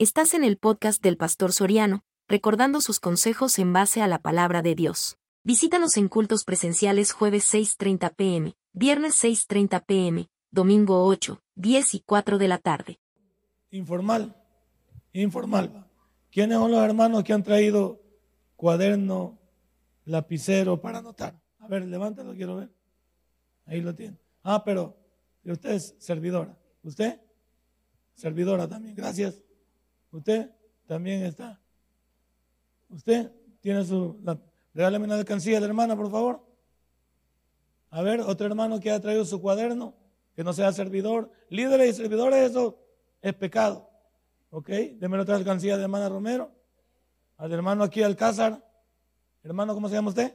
Estás en el podcast del Pastor Soriano, recordando sus consejos en base a la palabra de Dios. Visítanos en cultos presenciales jueves 6.30 pm, viernes 6.30 pm, domingo 8, 10 y 4 de la tarde. Informal, informal. ¿Quiénes son los hermanos que han traído cuaderno, lapicero para anotar? A ver, levántalo, quiero ver. Ahí lo tiene. Ah, pero usted es servidora. ¿Usted? Servidora también. Gracias. Usted también está. Usted tiene su... La, regálame una alcancía a la hermana, por favor. A ver, otro hermano que ha traído su cuaderno, que no sea servidor. Líderes y servidores, eso es pecado. ¿Ok? Deme otra alcancía de hermana Romero. Al hermano aquí Alcázar. Hermano, ¿cómo se llama usted?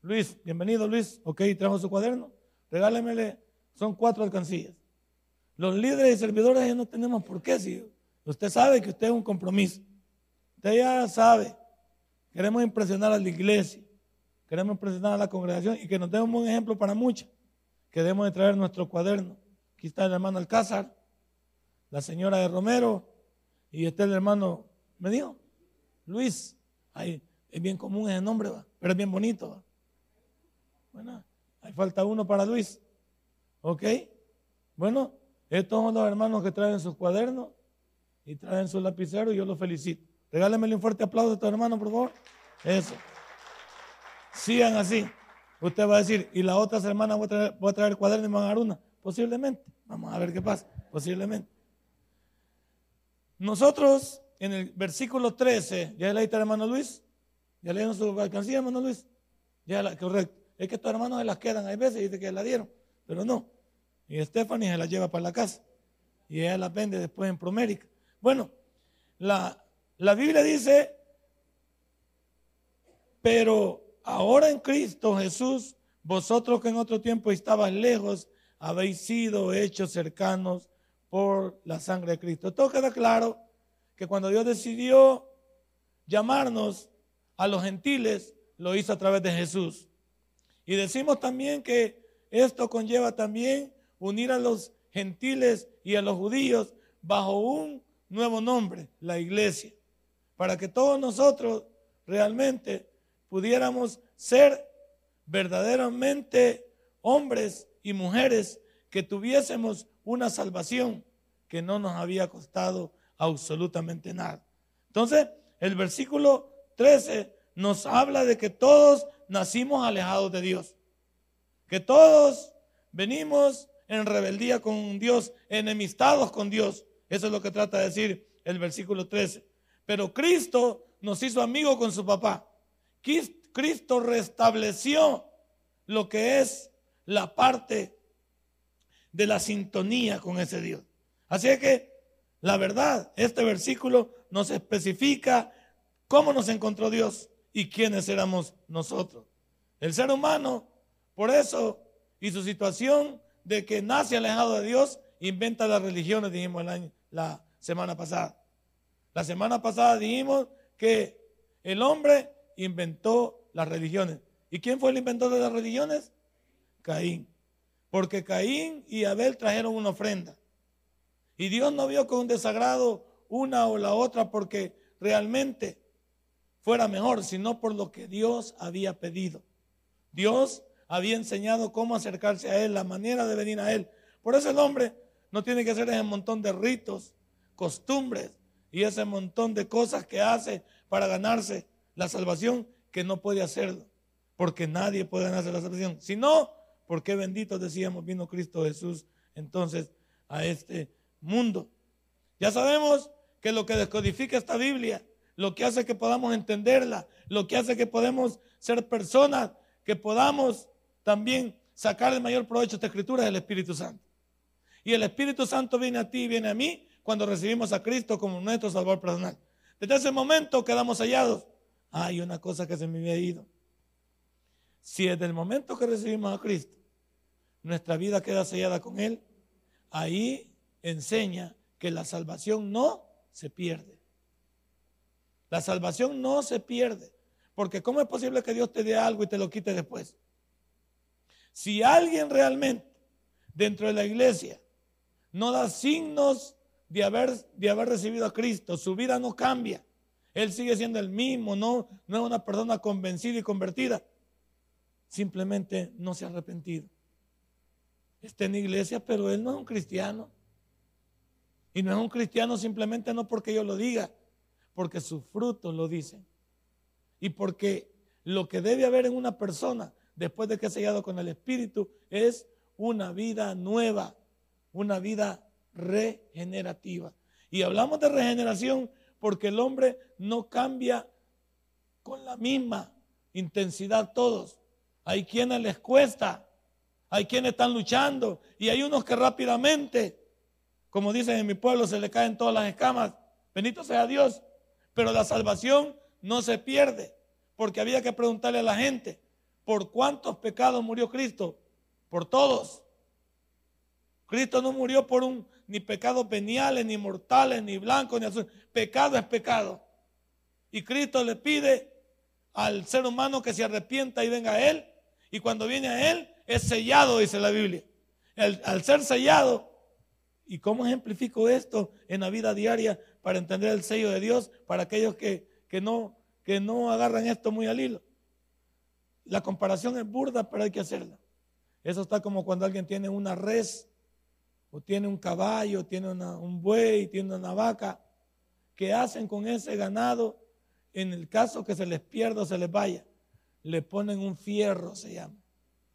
Luis, bienvenido Luis. Ok, trajo su cuaderno. Regálemele, son cuatro alcancías. Los líderes y servidores ya no tenemos por qué, si Usted sabe que usted es un compromiso. Usted ya sabe. Queremos impresionar a la iglesia. Queremos impresionar a la congregación y que nos dé un ejemplo para muchos. Que debemos de traer nuestro cuaderno. Aquí está el hermano Alcázar, la señora de Romero y este el hermano, me dijo, Luis. Ahí, es bien común ese nombre, ¿va? pero es bien bonito. Bueno, ahí falta uno para Luis. ¿Ok? Bueno, estos son los hermanos que traen sus cuadernos y traen su lapicero y yo los felicito. Regálenme un fuerte aplauso a tu hermano, por favor. Eso. Sigan así. Usted va a decir, y la otra semana voy a traer, voy cuaderno y me van a dar una. Posiblemente. Vamos a ver qué pasa. Posiblemente. Nosotros, en el versículo 13, ¿ya leíste, hermano Luis? ¿Ya leyeron su alcancía, hermano Luis? Ya la, correcto. Es que estos hermanos se las quedan, hay veces dice que la dieron, pero no. Y Stephanie se la lleva para la casa. Y ella la vende después en Promérica. Bueno, la, Biblia dice, pero ahora en Cristo Jesús, vosotros que en otro tiempo estabais lejos, habéis sido hechos cercanos por la sangre de Cristo. Todo queda claro que cuando Dios decidió llamarnos a los gentiles, lo hizo a través de Jesús. Y decimos también que esto conlleva también unir a los gentiles y a los judíos bajo un nuevo nombre, la iglesia, para que todos nosotros realmente pudiéramos ser verdaderamente hombres y mujeres que tuviésemos una salvación que no nos había costado absolutamente nada. Entonces, el versículo 13 nos habla de que todos nacimos alejados de Dios, que todos venimos en rebeldía con Dios, enemistados con Dios, eso es lo que trata de decir el versículo 13. Pero Cristo nos hizo amigos con su papá. Cristo restableció lo que es la parte de la sintonía con ese Dios. Así que la verdad, este versículo nos especifica cómo nos encontró Dios y quiénes éramos nosotros. El ser humano, por eso, y su situación de que nace alejado de Dios, inventa las religiones, dijimos el año, la semana pasada. La semana pasada dijimos que el hombre inventó las religiones. ¿Y quién fue el inventor de las religiones? Caín. Porque Caín y Abel trajeron una ofrenda. Y Dios no vio con desagrado una o la otra porque realmente fuera mejor, sino por lo que Dios había pedido. Dios había enseñado cómo acercarse a Él, la manera de venir a Él. Por eso el hombre no tiene que hacer ese montón de ritos, costumbres y ese montón de cosas que hace para ganarse la salvación que no puede hacerlo. Porque nadie puede ganarse la salvación. Si no, porque bendito decíamos vino Cristo Jesús entonces a este mundo. Ya sabemos que lo que descodifica esta Biblia, lo que hace que podamos entenderla, lo que hace que podamos ser personas, que podamos también sacar el mayor provecho de esta escritura es el Espíritu Santo. Y el Espíritu Santo viene a ti y viene a mí cuando recibimos a Cristo como nuestro Salvador personal. Desde ese momento quedamos hallados. Hay una cosa que se me había ido. Si desde el momento que recibimos a Cristo, nuestra vida queda sellada con Él, ahí enseña que la salvación no se pierde. La salvación no se pierde. Porque ¿cómo es posible que Dios te dé algo y te lo quite después? Si alguien realmente dentro de la iglesia no da signos de haber, de haber recibido a Cristo, su vida no cambia. Él sigue siendo el mismo, no, no es una persona convencida y convertida. Simplemente no se ha arrepentido. Está en iglesia, pero él no es un cristiano. Y no es un cristiano simplemente no porque yo lo diga, porque sus frutos lo dicen. Y porque lo que debe haber en una persona después de que ha sellado con el Espíritu es una vida nueva, una vida regenerativa. Y hablamos de regeneración porque el hombre no cambia con la misma intensidad todos. Hay quienes les cuesta, hay quienes están luchando y hay unos que rápidamente, como dicen en mi pueblo, se le caen todas las escamas. Bendito sea Dios. Pero la salvación no se pierde, porque había que preguntarle a la gente, ¿por cuántos pecados murió Cristo? Por todos. Cristo no murió por un ni pecados veniales, ni mortales, ni blancos, ni azules. Pecado es pecado. Y Cristo le pide al ser humano que se arrepienta y venga a Él. Y cuando viene a Él, es sellado, dice la Biblia. al ser sellado, ¿y cómo ejemplifico esto en la vida diaria para entender el sello de Dios para aquellos que, que, no, que no agarran esto muy al hilo? La comparación es burda, pero hay que hacerla. Eso está como cuando alguien tiene una res o tiene un caballo, tiene un buey, tiene una vaca, ¿qué hacen con ese ganado en el caso que se les pierda o se les vaya? Le ponen un fierro, se llama,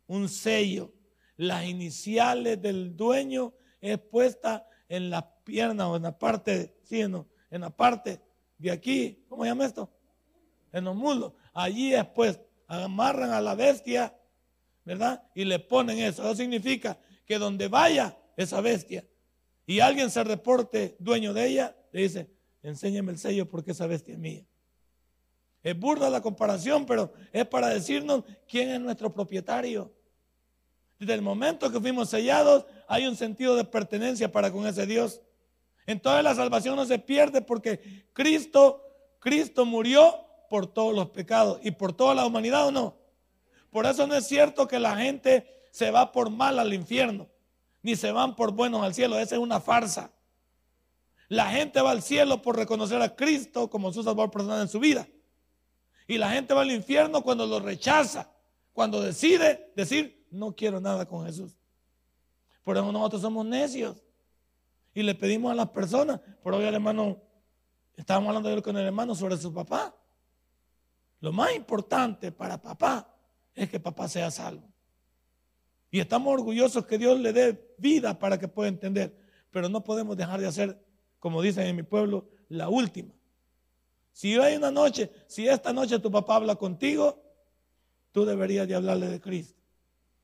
un sello. Las iniciales del dueño es puesta en la pierna o en la parte, sí, en la parte de aquí, ¿cómo se llama esto? En los muslos. Allí es pues, amarran a la bestia, ¿verdad? Y le ponen eso. Eso significa que donde vaya, esa bestia y alguien se reporte dueño de ella, le dice, enséñame el sello porque esa bestia es mía. Es burda la comparación, pero es para decirnos quién es nuestro propietario. Desde el momento que fuimos sellados, hay un sentido de pertenencia para con ese Dios. Entonces la salvación no se pierde porque Cristo, Cristo murió por todos los pecados y por toda la humanidad o no. Por eso no es cierto que la gente se va por mal al infierno ni se van por buenos al cielo. Esa es una farsa. La gente va al cielo por reconocer a Cristo como su salvador personal en su vida. Y la gente va al infierno cuando lo rechaza, cuando decide decir, no quiero nada con Jesús. Por eso nosotros somos necios. Y le pedimos a las personas, por hoy el hermano, estábamos hablando con el hermano sobre su papá. Lo más importante para papá es que papá sea salvo. Y estamos orgullosos que Dios le dé vida para que pueda entender. Pero no podemos dejar de hacer, como dicen en mi pueblo, la última. Si hay una noche, si esta noche tu papá habla contigo, tú deberías de hablarle de Cristo.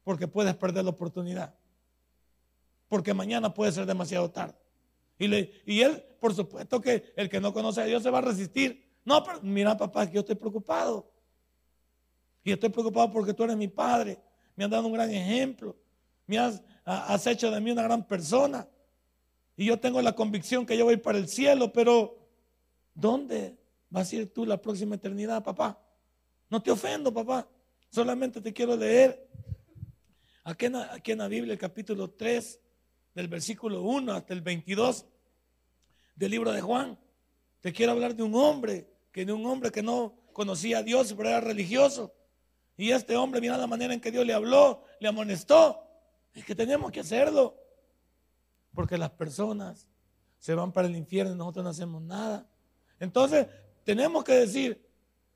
Porque puedes perder la oportunidad. Porque mañana puede ser demasiado tarde. Y, le, y él, por supuesto que el que no conoce a Dios se va a resistir. No, pero mira papá, que yo estoy preocupado. Y estoy preocupado porque tú eres mi padre me has dado un gran ejemplo, me has, hecho de mí una gran persona. Y yo tengo la convicción que yo voy para el cielo, pero ¿dónde vas a ir tú la próxima eternidad, papá? No te ofendo, papá. Solamente te quiero leer aquí en, aquí en la Biblia, el capítulo 3, del versículo 1 hasta el 22 del libro de Juan. Te quiero hablar de un hombre, que de un hombre que no conocía a Dios, pero era religioso. Y este hombre, mira la manera en que Dios le habló, le amonestó. Es que tenemos que hacerlo. Porque las personas se van para el infierno y nosotros no hacemos nada. Entonces, tenemos que decir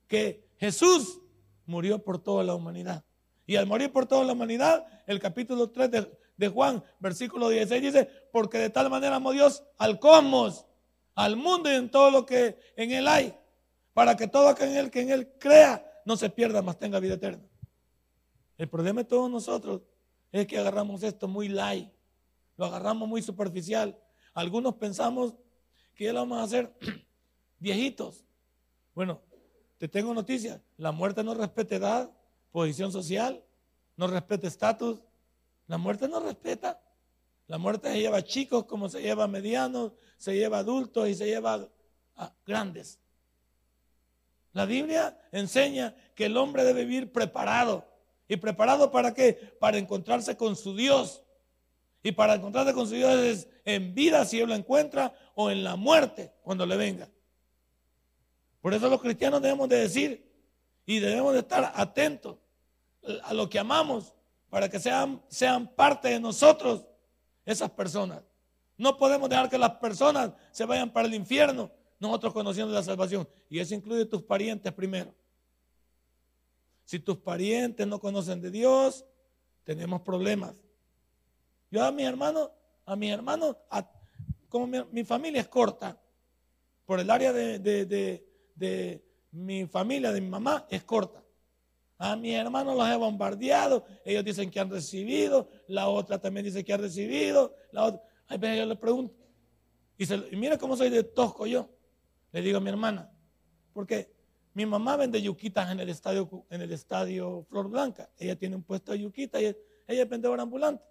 que Jesús murió por toda la humanidad. Y al morir por toda la humanidad, el capítulo 3 de, Juan, versículo 16 dice, porque de tal manera amó Dios al cosmos, al mundo y en todo lo que en él hay, para que todo aquel que en él crea no se pierda, más tenga vida eterna. El problema de todos nosotros es que agarramos esto muy light, lo agarramos muy superficial. Algunos pensamos que ya lo vamos a hacer viejitos. Bueno, te tengo noticias, la muerte no respeta edad, posición social, no respeta estatus, la muerte no respeta. La muerte se lleva a chicos como se lleva a medianos, se lleva a adultos y se lleva a grandes. La Biblia enseña que el hombre debe vivir preparado. ¿Y preparado para qué? Para encontrarse con su Dios. Y para encontrarse con su Dios en vida si Él lo encuentra o en la muerte cuando le venga. Por eso los cristianos debemos de decir y debemos de estar atentos a lo que amamos para que sean, sean parte de nosotros esas personas. No podemos dejar que las personas se vayan para el infierno, nosotros conociendo la salvación. Y eso incluye tus parientes primero. Si tus parientes no conocen de Dios, tenemos problemas. Yo a mi hermano, a mi hermano, como mi, familia es corta, por el área de, mi familia, de mi mamá, es corta. A mi hermano los he bombardeado. Ellos dicen que han recibido. La otra también dice que ha recibido. La otra. Ay, yo le pregunto. Y, mira cómo soy de tosco yo. Le digo a mi hermana. Porque mi mamá vende yuquitas en el estadio, en el estadio Flor Blanca. Ella tiene un puesto de yuquita y ella es vendedora ambulante.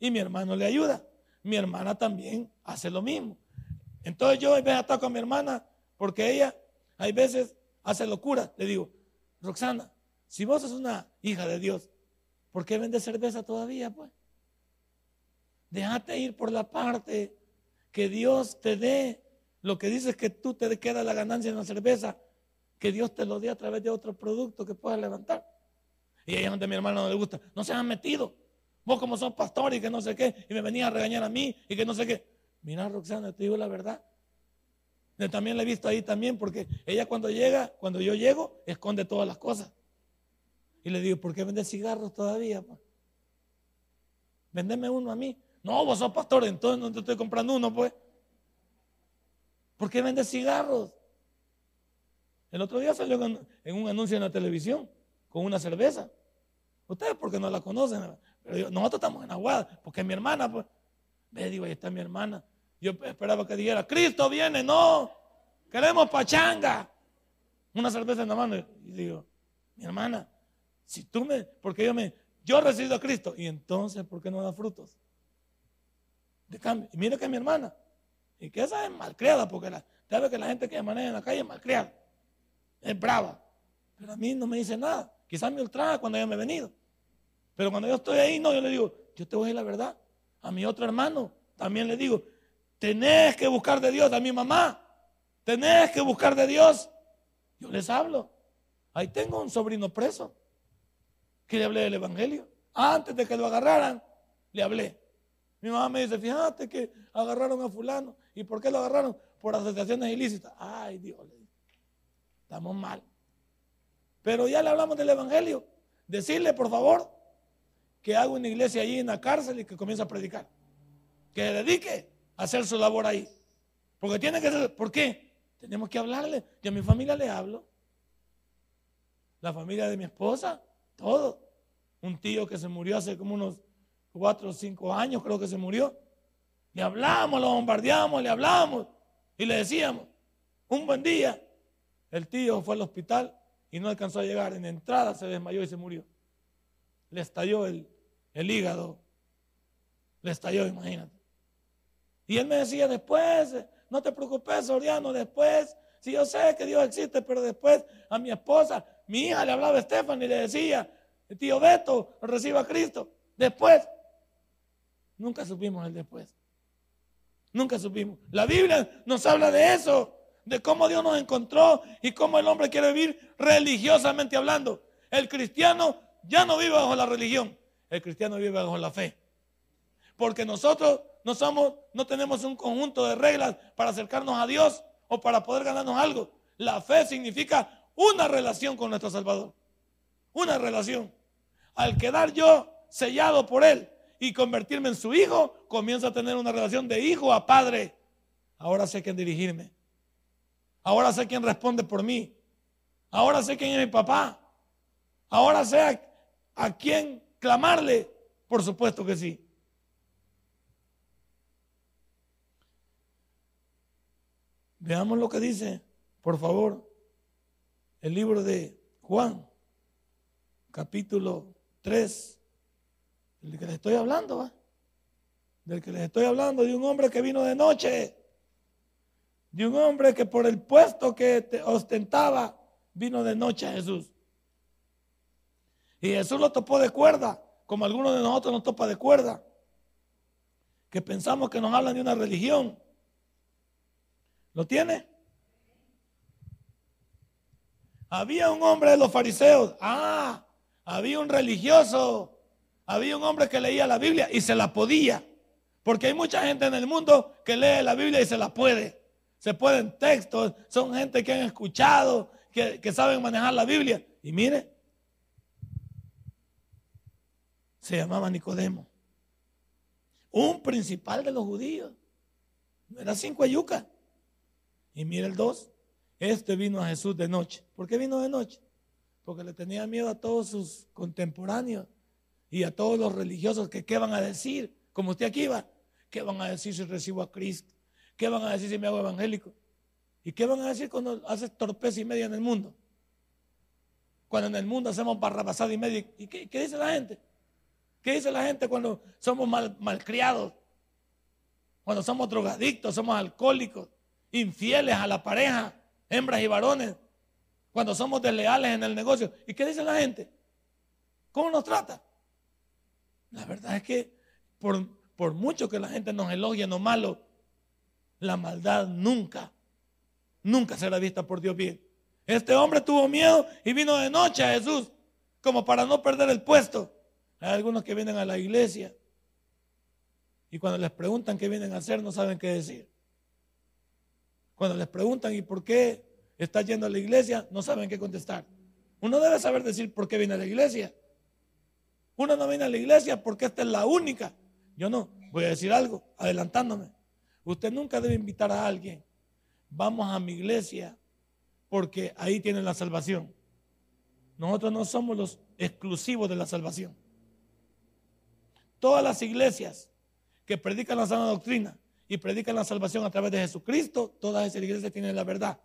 Y mi hermano le ayuda. Mi hermana también hace lo mismo. Entonces yo a veces ataco a mi hermana porque ella hay veces hace locura. Le digo, Roxana, si vos sos una hija de Dios, ¿por qué vendes cerveza todavía, pues? Déjate ir por la parte que Dios te dé. Lo que dices que tú te queda la ganancia en la cerveza, que Dios te lo dé a través de otro producto que puedas levantar. Y ahí es donde a mi hermano no le gusta. No se han metido. Vos como sos pastor y que no sé qué, y me venías a regañar a mí y que no sé qué. Mira, Roxana, te digo la verdad. Yo también la he visto ahí también, porque ella cuando llega, cuando yo llego, esconde todas las cosas. Y le digo, ¿por qué vende cigarros todavía? Pa? Vendeme uno a mí. No, vos sos pastor, entonces no te estoy comprando uno, pues. ¿Por qué vende cigarros? El otro día salió en un anuncio en la televisión con una cerveza. Ustedes porque no la conocen, pero nosotros estamos en Aguada, porque mi hermana, pues. Ve, digo, ahí está mi hermana. Yo esperaba que dijera, Cristo viene, no, queremos pachanga. Una cerveza en la mano. Y digo, mi hermana, si tú me, porque yo me, yo recibo a Cristo, y entonces, ¿por qué no da frutos? De cambio, y mira que mi hermana, y que esa es malcriada, porque la, sabe que la gente que maneja en la calle es malcriada, es brava, pero a mí no me dice nada. Quizás me ultraja cuando yo me he venido, pero cuando yo estoy ahí, no, yo le digo, yo te voy a decir la verdad. A mi otro hermano también le digo, tenés que buscar de Dios, a mi mamá, tenés que buscar de Dios. Yo les hablo. Ahí tengo un sobrino preso que le hablé del Evangelio. Antes de que lo agarraran, le hablé. Mi mamá me dice, fíjate que agarraron a fulano. ¿Y por qué lo agarraron? Por asociaciones ilícitas. Ay, Dios, estamos mal. Pero ya le hablamos del Evangelio. Decirle, por favor, que haga una iglesia allí en la cárcel y que comience a predicar. Que dedique a hacer su labor ahí. Porque tiene que ser, ¿por qué? Tenemos que hablarle. Yo a mi familia le hablo. La familia de mi esposa, todo. Un tío que se murió hace como unos cuatro o cinco años, creo que se murió. Le hablamos, lo bombardeamos, le hablamos y le decíamos, un buen día, el tío fue al hospital y no alcanzó a llegar. En entrada se desmayó y se murió. Le estalló el, el hígado. Le estalló, imagínate. Y él me decía después, no te preocupes, Soriano, después, si yo sé que Dios existe, pero después a mi esposa, mi hija le hablaba a Estefan y le decía, el tío Beto reciba a Cristo. Después, nunca supimos el después. Nunca supimos. La Biblia nos habla de eso, de cómo Dios nos encontró y cómo el hombre quiere vivir religiosamente hablando. El cristiano ya no vive bajo la religión, el cristiano vive bajo la fe. Porque nosotros no somos, no tenemos un conjunto de reglas para acercarnos a Dios o para poder ganarnos algo. La fe significa una relación con nuestro Salvador. Una relación. Al quedar yo sellado por Él y convertirme en su hijo, comienzo a tener una relación de hijo a padre. Ahora sé quién dirigirme. Ahora sé quién responde por mí. Ahora sé quién es mi papá. Ahora sé a, a quién clamarle. Por supuesto que sí. Veamos lo que dice, por favor, el libro de Juan, capítulo 3, del que les estoy hablando, del que les estoy hablando, de un hombre que vino de noche, de un hombre que por el puesto que ostentaba, vino de noche a Jesús. Y Jesús lo topó de cuerda, como algunos de nosotros nos topa de cuerda. que pensamos que nos hablan de una religión. ¿Lo tiene? Había un hombre de los fariseos. Ah, había un religioso. Había un hombre que leía la Biblia y se la podía. Porque hay mucha gente en el mundo que lee la Biblia y se la puede. Se pueden textos. Son gente que han escuchado, que, que saben manejar la Biblia. Y mire, se llamaba Nicodemo. Un principal de los judíos. Era cinco yuca. Y mire el dos. Este vino a Jesús de noche. ¿Por qué vino de noche? Porque le tenía miedo a todos sus contemporáneos y a todos los religiosos que qué van a decir, como usted aquí va, qué van a decir si recibo a Cristo, qué van a decir si me hago evangélico y qué van a decir cuando haces torpeza y media en el mundo. Cuando en el mundo hacemos barrabasada y media. ¿Y qué, dice la gente? ¿Qué dice la gente cuando somos mal, malcriados? Cuando somos drogadictos, somos alcohólicos, infieles a la pareja, hembras y varones, cuando somos desleales en el negocio. ¿Y qué dice la gente? ¿Cómo nos trata? La verdad es que por, por mucho que la gente nos elogie lo malo, la maldad nunca, nunca será vista por Dios bien. Este hombre tuvo miedo y vino de noche a Jesús, como para no perder el puesto. Hay algunos que vienen a la iglesia y cuando les preguntan qué vienen a hacer no saben qué decir. Cuando les preguntan, ¿y por qué está yendo a la iglesia? No saben qué contestar. Uno debe saber decir por qué viene a la iglesia. Uno no viene a la iglesia porque esta es la única. Yo no. Voy a decir algo, adelantándome. Usted nunca debe invitar a alguien. Vamos a mi iglesia porque ahí tienen la salvación. Nosotros no somos los exclusivos de la salvación. Todas las iglesias que predican la sana doctrina y predican la salvación a través de Jesucristo, todas esas iglesias tienen la verdad.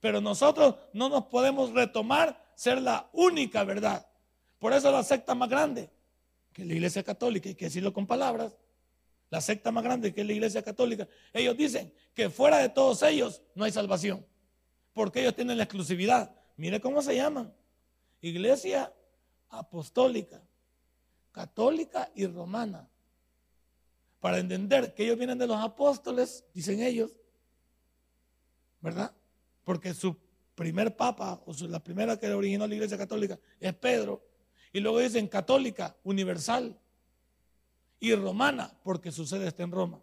Pero nosotros no nos podemos retomar ser la única verdad. Por eso la secta más grande, que la iglesia católica, y que decirlo con palabras, la secta más grande que es la iglesia católica, ellos dicen que fuera de todos ellos no hay salvación, porque ellos tienen la exclusividad. Mire cómo se llaman. Iglesia apostólica, católica y romana para entender que ellos vienen de los apóstoles, dicen ellos, ¿verdad? Porque su primer papa, o la primera que originó la iglesia católica, es Pedro. Y luego dicen católica, universal, y romana, porque su sede está en Roma.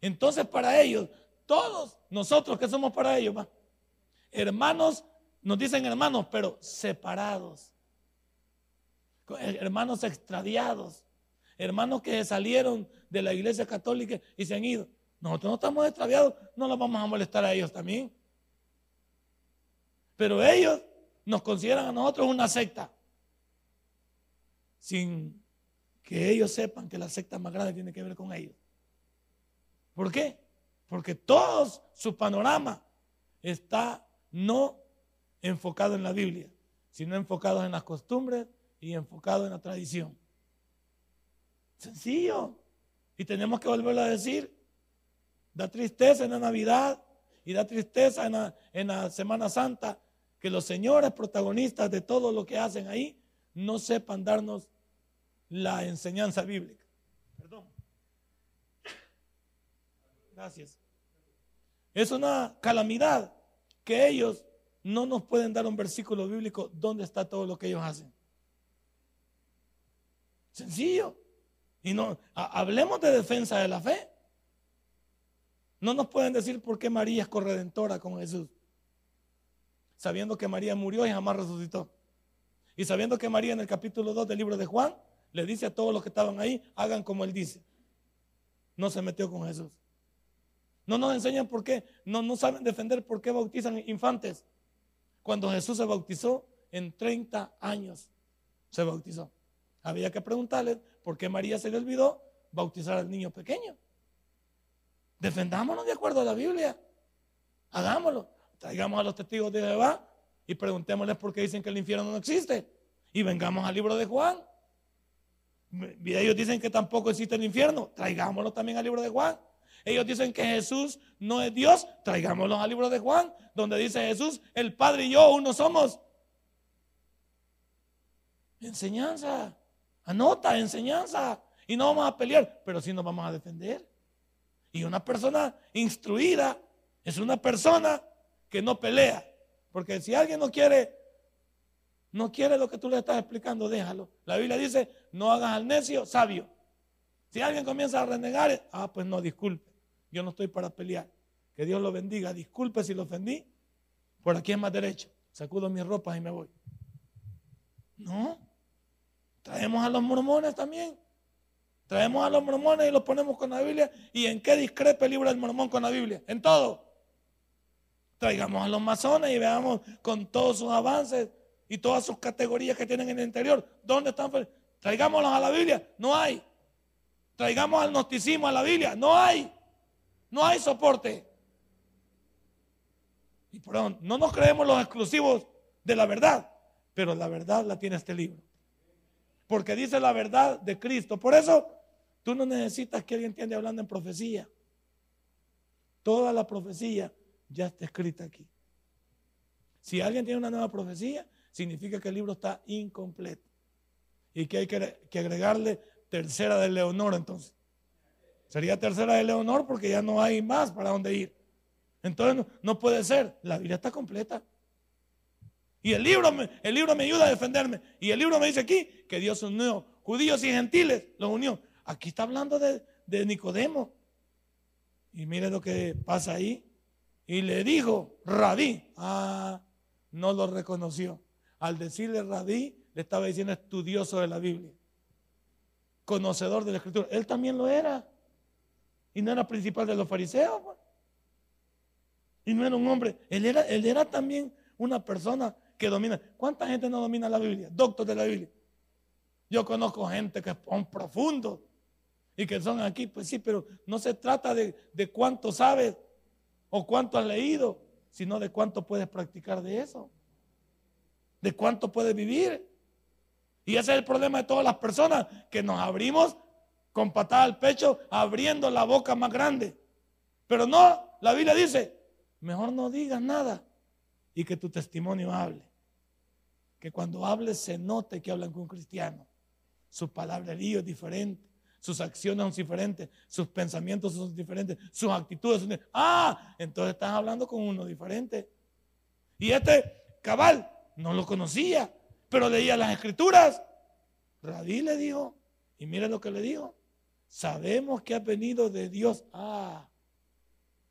Entonces para ellos, todos nosotros que somos para ellos, hermanos, nos dicen hermanos, pero separados, hermanos extradiados, hermanos que salieron de la iglesia católica y se han ido. Nosotros no estamos extraviados, no los vamos a molestar a ellos también. Pero ellos nos consideran a nosotros una secta, sin que ellos sepan que la secta más grande tiene que ver con ellos. ¿Por qué? Porque todo su panorama está no enfocado en la Biblia, sino enfocado en las costumbres y enfocado en la tradición. Sencillo. Y tenemos que volverlo a decir. Da tristeza en la Navidad y da tristeza en la, Semana Santa que los señores protagonistas de todo lo que hacen ahí no sepan darnos la enseñanza bíblica. Perdón. Gracias. Es una calamidad que ellos no nos pueden dar un versículo bíblico donde está todo lo que ellos hacen. Sencillo. Y no, hablemos de defensa de la fe. No nos pueden decir por qué María es corredentora con Jesús. Sabiendo que María murió y jamás resucitó. Y sabiendo que María en el capítulo 2 del libro de Juan le dice a todos los que estaban ahí, hagan como él dice. No se metió con Jesús. No nos enseñan por qué, no, no saben defender por qué bautizan infantes. Cuando Jesús se bautizó, en 30 años se bautizó. Había que preguntarle por qué María se le olvidó bautizar al niño pequeño. Defendámonos de acuerdo a la Biblia. Hagámoslo. Traigamos a los testigos de Jehová y preguntémosles por qué dicen que el infierno no existe. Y vengamos al libro de Juan. Ellos dicen que tampoco existe el infierno. Traigámoslo también al libro de Juan. Ellos dicen que Jesús no es Dios. Traigámoslo al libro de Juan, donde dice Jesús, el Padre y yo uno somos. Enseñanza. Anota, enseñanza. y no vamos a pelear, pero sí nos vamos a defender. Y una persona instruida es una persona que no pelea. Porque si alguien no quiere, no quiere lo que tú le estás explicando, déjalo. La Biblia dice, no hagas al necio sabio. Si alguien comienza a renegar, ah, pues no, disculpe. Yo no estoy para pelear. Que Dios lo bendiga. Disculpe si lo ofendí. Por aquí es más derecho. Sacudo mis ropas y me voy. No. Traemos a los mormones también. Traemos a los mormones y los ponemos con la Biblia. ¿Y en qué discrepa el libro del mormón con la Biblia? En todo. Traigamos a los masones y veamos con todos sus avances y todas sus categorías que tienen en el interior. ¿Dónde están? Traigámoslos a la Biblia. No hay. Traigamos al gnosticismo a la Biblia. No hay. No hay soporte. Y perdón, no nos creemos los exclusivos de la verdad, pero la verdad la tiene este libro. Porque dice la verdad de Cristo. Por eso tú no necesitas que alguien entienda hablando en profecía. Toda la profecía ya está escrita aquí. Si alguien tiene una nueva profecía, significa que el libro está incompleto. Y que hay que, agregarle tercera de Leonor entonces. Sería tercera de Leonor porque ya no hay más para dónde ir. Entonces no, puede ser. La Biblia está completa. Y el libro, me, el libro me ayuda a defenderme. Y el libro me dice aquí que Dios unió judíos y gentiles, los unió. Aquí está hablando de, de Nicodemo. Y mire lo que pasa ahí. Y le dijo, Rabí. Ah, no lo reconoció. Al decirle Rabí, le estaba diciendo estudioso de la Biblia conocedor de la escritura. Él también lo era. Y no era principal de los fariseos. Pues. Y no era un hombre. Él era, él era también una persona que domina. ¿Cuánta gente no domina la Biblia? Doctor de la Biblia. Yo conozco gente que son profundos y que son aquí. Pues sí, pero no se trata de, de cuánto sabes o cuánto has leído, sino de cuánto puedes practicar de eso. De cuánto puedes vivir. Y ese es el problema de todas las personas, que nos abrimos con patada al pecho, abriendo la boca más grande. Pero no, la Biblia dice, mejor no digas nada y que tu testimonio hable. Que cuando hables se note que hablan con un cristiano. Su palabrerío es diferente, sus acciones son diferentes, sus pensamientos son diferentes, sus actitudes son diferentes. Ah, entonces estás hablando con uno diferente. Y este cabal no lo conocía, pero leía las escrituras. Radí le dijo, y mire lo que le dijo, sabemos que ha venido de Dios. Ah,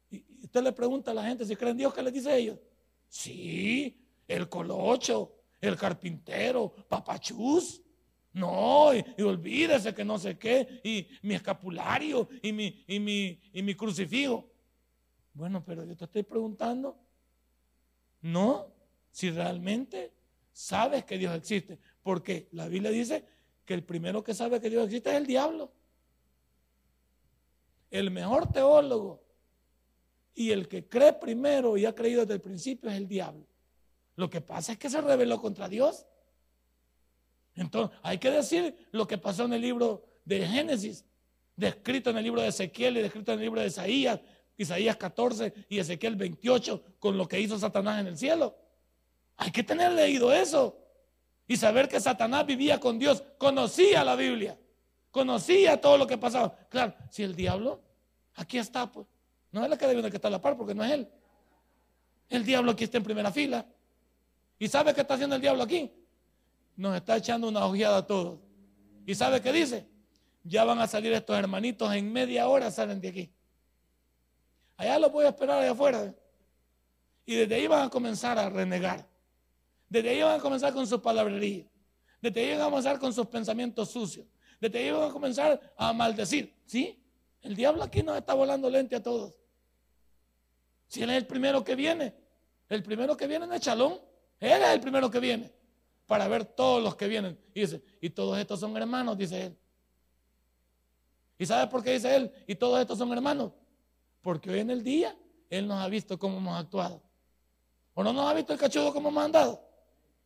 y usted le pregunta a la gente si creen Dios, ¿qué les dice a ellos? Sí, el colocho, el carpintero, papachus. No, y, olvídese que no sé qué, y mi escapulario, y mi, y mi, y mi crucifijo. Bueno, pero yo te estoy preguntando, no, si realmente sabes que Dios existe. Porque la Biblia dice que el primero que sabe que Dios existe es el diablo. El mejor teólogo y el que cree primero y ha creído desde el principio es el diablo. Lo que pasa es que se rebeló contra Dios. Entonces, hay que decir lo que pasó en el libro de Génesis, descrito en el libro de Ezequiel y descrito en el libro de Isaías, Isaías 14 y Ezequiel 28, con lo que hizo Satanás en el cielo. Hay que tener leído eso y saber que Satanás vivía con Dios, conocía la Biblia, conocía todo lo que pasaba. Claro, si el diablo, aquí está, pues, no es la que debe que está a la par, porque no es él. El diablo aquí está en primera fila. ¿Y sabe qué está haciendo el diablo aquí? Nos está echando una ojeada a todos. ¿Y sabe qué dice? Ya van a salir estos hermanitos en media hora, salen de aquí. Allá los voy a esperar allá afuera. Y desde ahí van a comenzar a renegar. Desde ahí van a comenzar con su palabrería. Desde ahí van a comenzar con sus pensamientos sucios. Desde ahí van a comenzar a maldecir. ¿Sí? El diablo aquí nos está volando lente a todos. Si él es el primero que viene, el primero que viene es Chalón. Él es el primero que viene para ver todos los que vienen. Y dice, y todos estos son hermanos, dice él. ¿Y sabe por qué dice él? Y todos estos son hermanos. Porque hoy en el día él nos ha visto cómo hemos actuado. ¿O no nos ha visto el cachudo cómo hemos andado?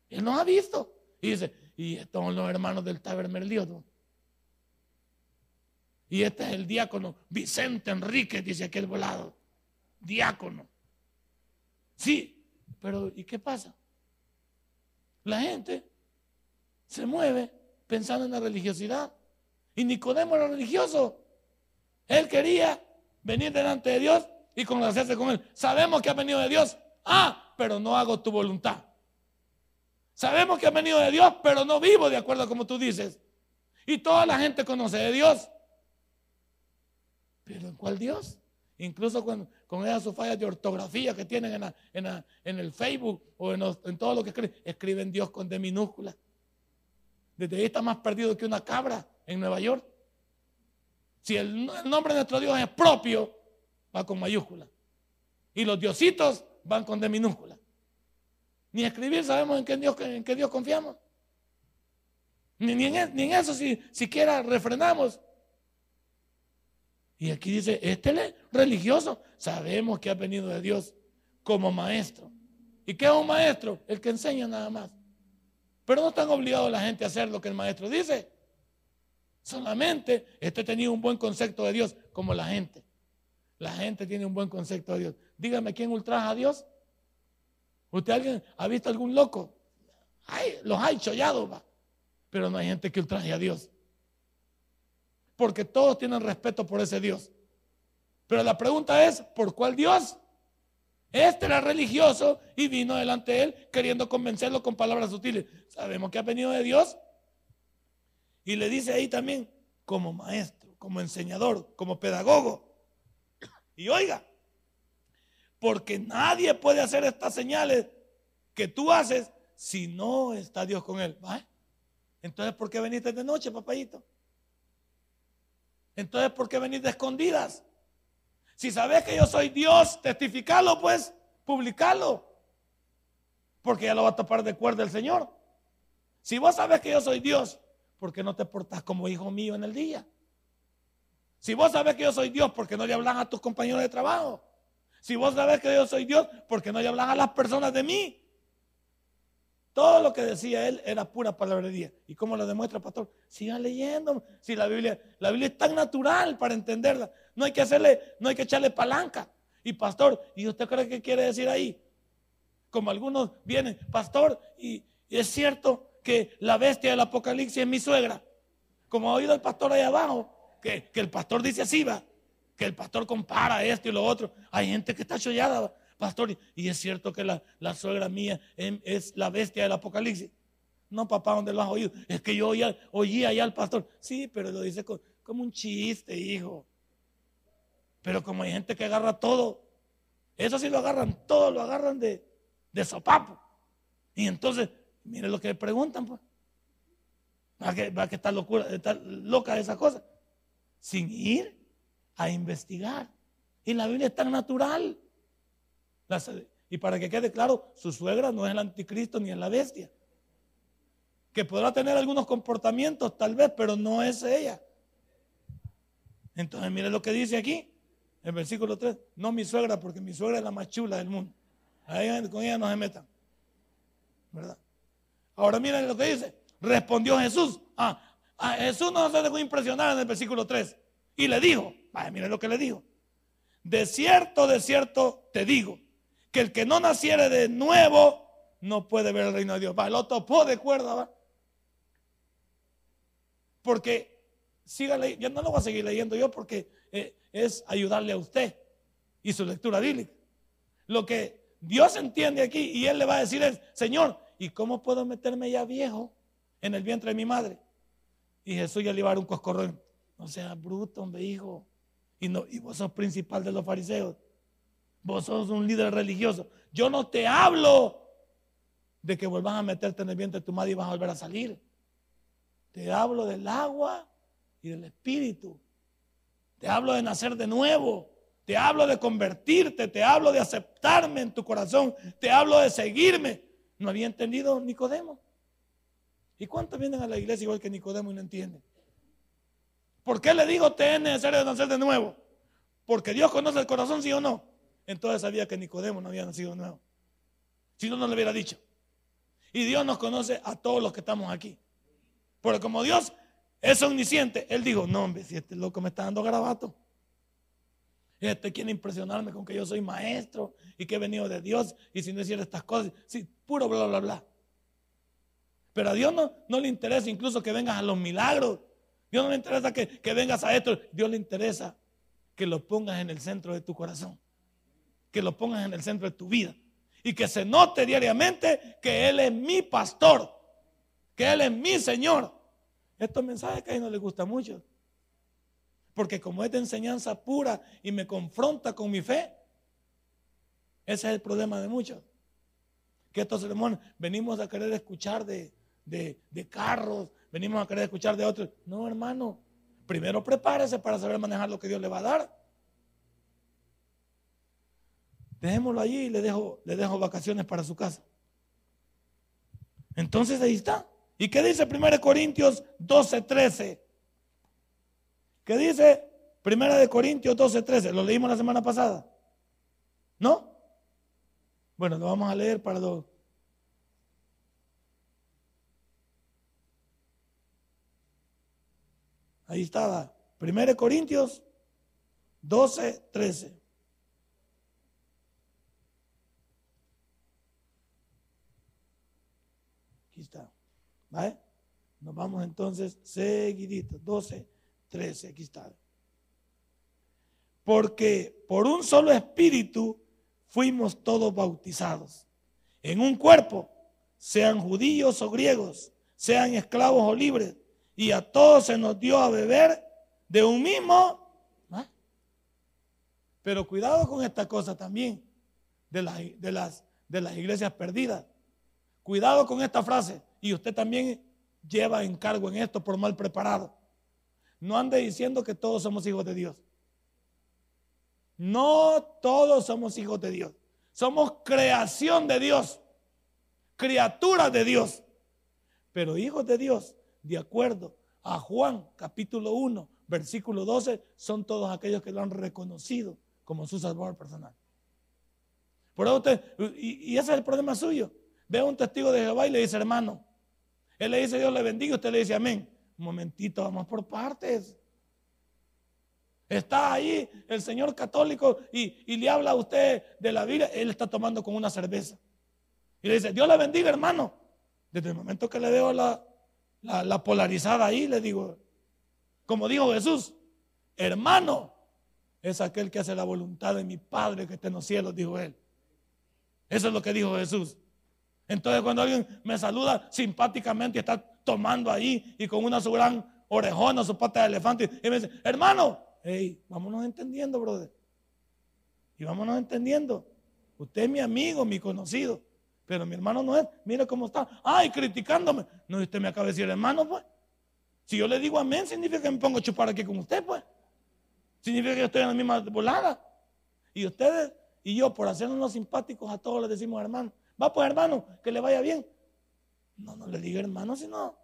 Él nos ha visto. Y dice, y estos son los hermanos del tabermerlioto. Y este es el diácono Vicente Enrique, dice aquel volado. Diácono. Sí, pero ¿y qué pasa? La gente se mueve pensando en la religiosidad. Y Nicodemo era religioso. Él quería venir delante de Dios y congraciarse con Él. Sabemos que ha venido de Dios. Ah, pero no hago tu voluntad. Sabemos que ha venido de Dios, pero no vivo de acuerdo a como tú dices. Y toda la gente conoce de Dios. Pero ¿en cuál Dios? Incluso con, con esas sus fallas de ortografía que tienen en, en, el Facebook o en, todo lo que escriben, escriben Dios con D minúscula. Desde ahí está más perdido que una cabra en Nueva York. Si el, nombre de nuestro Dios es propio, va con mayúscula. Y los diositos van con D minúscula. Ni escribir sabemos en qué Dios, confiamos. Ni, en, ni en eso si, siquiera refrenamos. Y aquí dice, este religioso, sabemos que ha venido de Dios como maestro. ¿Y qué es un maestro? El que enseña nada más. Pero no están obligados la gente a hacer lo que el maestro dice. Solamente este tenía un buen concepto de Dios, como la gente. La gente tiene un buen concepto de Dios. Dígame, ¿quién ultraja a Dios? ¿Usted alguien ha visto algún loco? Ay, los hay chollados, va. Pero no hay gente que ultraje a Dios porque todos tienen respeto por ese Dios. Pero la pregunta es, ¿por cuál Dios? Este era religioso y vino delante de él queriendo convencerlo con palabras sutiles. Sabemos que ha venido de Dios. Y le dice ahí también, como maestro, como enseñador, como pedagogo. Y oiga, porque nadie puede hacer estas señales que tú haces si no está Dios con él. Entonces, ¿por qué veniste de noche, papayito? Entonces, ¿por qué venís de escondidas? Si sabes que yo soy Dios, testificalo pues, publicalo. Porque ya lo va a tapar de cuerda el Señor. Si vos sabes que yo soy Dios, ¿por qué no te portas como hijo mío en el día? Si vos sabes que yo soy Dios, ¿por qué no le hablan a tus compañeros de trabajo? Si vos sabes que yo soy Dios, ¿por qué no le hablan a las personas de mí? Todo lo que decía él era pura palabrería. ¿Y cómo lo demuestra, pastor? Sigan leyendo. Si la Biblia, la Biblia es tan natural para entenderla. No hay que hacerle, no hay que echarle palanca. Y pastor, ¿y usted cree que quiere decir ahí? Como algunos vienen, pastor, y, es cierto que la bestia del Apocalipsis es mi suegra. Como ha oído el pastor ahí abajo, que, que el pastor dice así, va, que el pastor compara esto y lo otro. Hay gente que está chollada, pastor, y es cierto que la, suegra mía es la bestia del Apocalipsis. No, papá, ¿dónde lo has oído? Es que yo oía, oía allá al pastor. Sí, pero lo dice como un chiste, hijo. Pero como hay gente que agarra todo, eso sí lo agarran todo, lo agarran de, de sopapo. Y entonces, mire lo que preguntan, pues. Va que, va que está, locura, está loca esa cosa. Sin ir a investigar. Y la Biblia es tan natural y para que quede claro, su suegra no es el anticristo ni es la bestia. Que podrá tener algunos comportamientos tal vez, pero no es ella. Entonces mire lo que dice aquí, en versículo 3. No mi suegra, porque mi suegra es la más chula del mundo. Ahí con ella no se metan. ¿Verdad? Ahora miren lo que dice. Respondió Jesús. Ah, a Jesús no se dejó impresionar en el versículo 3. Y le dijo, vaya, lo que le dijo. De cierto, de cierto te digo que el que no naciere de nuevo no puede ver el reino de Dios. Va, lo topó de cuerda, va. Porque, sígale, yo no lo voy a seguir leyendo yo porque eh, es ayudarle a usted y su lectura bíblica. Lo que Dios entiende aquí y Él le va a decir es, Señor, ¿y cómo puedo meterme ya viejo en el vientre de mi madre? Y Jesús ya le a un coscorrón. No sea bruto, hombre, hijo. Y, vos sos principal de los fariseos. Vos sos un líder religioso. Yo no te hablo de que vuelvas a meterte en el vientre de tu madre y vas a volver a salir. Te hablo del agua y del espíritu. Te hablo de nacer de nuevo. Te hablo de convertirte. Te hablo de aceptarme en tu corazón. Te hablo de seguirme. ¿No había entendido Nicodemo? ¿Y cuántos vienen a la iglesia igual que Nicodemo y no entienden? ¿Por qué le digo te es necesario nacer de nuevo? Porque Dios conoce el corazón, sí o no. Entonces sabía que Nicodemo no había nacido nuevo. Si no, no le hubiera dicho. Y Dios nos conoce a todos los que estamos aquí. Porque como Dios es omnisciente, Él dijo, no hombre, si este loco me está dando garabato. Este quiere impresionarme con que yo soy maestro y que he venido de Dios y si no hiciera estas cosas, sí, puro bla, bla, bla. Pero a Dios no le interesa incluso que vengas a los milagros. Dios no le interesa que, vengas a esto. Dios le interesa que lo pongas en el centro de tu corazón. Que lo pongas en el centro de tu vida. Y que se note diariamente que Él es mi pastor. Que Él es mi Señor. Estos mensajes que a no le gusta mucho. Porque como es de enseñanza pura y me confronta con mi fe, ese es el problema de muchos. Que estos sermones venimos a querer escuchar de, de, carros, venimos a querer escuchar de otros. No, hermano, primero prepárese para saber manejar lo que Dios le va a dar. Dejémoslo allí y le dejo, le dejo vacaciones para su casa. Entonces ahí está. ¿Y qué dice 1 Corintios 12, 13? ¿Qué dice 1 Corintios 12, 13? Lo leímos la semana pasada. ¿No? Bueno, lo vamos a leer para los Ahí estaba. 1 Corintios 12, 13. Aquí está. ¿Vale? Nos vamos entonces seguidito. 12, 13. Aquí está. Porque por un solo espíritu fuimos todos bautizados. En un cuerpo, sean judíos o griegos, sean esclavos o libres y a todos se nos dio a beber de un mismo. Pero cuidado con esta cosa también de las, de, las, de las iglesias perdidas. Cuidado con esta frase. Y usted también lleva encargo en esto por mal preparado. No ande diciendo que todos somos hijos de Dios. No todos somos hijos de Dios. Somos creación de Dios. Criaturas de Dios. Pero hijos de Dios de acuerdo a Juan capítulo 1, versículo 12, son todos aquellos que lo han reconocido como su salvador personal. Por eso usted, y, ese es el problema suyo. Ve a un testigo de Jehová y le dice, hermano, él le dice Dios le bendiga, usted le dice amén. Un momentito, vamos por partes. Está ahí el señor católico y, y, le habla a usted de la Biblia, él está tomando con una cerveza. Y le dice, Dios le bendiga, hermano. Desde el momento que le veo la, la, polarizada ahí, le digo, como dijo Jesús, hermano, es aquel que hace la voluntad de mi Padre que está en los cielos, dijo él. Eso es lo que dijo Jesús. Entonces cuando alguien me saluda simpáticamente y está tomando ahí y con una su gran orejona, su pata de elefante, y me dice, hermano, hey, vámonos entendiendo, brother. Y vámonos entendiendo. Usted es mi amigo, mi conocido. Pero mi hermano no es, mira cómo está. Ay, criticándome. No, usted me acaba de decir, hermano, pues. Si yo le digo amén, significa que me pongo a chupar aquí con usted, pues. Significa que yo estoy en la misma volada. Y ustedes y yo, por hacernos simpáticos a todos, les decimos, hermano, va pues, hermano, que le vaya bien. No, no le diga hermano, si no,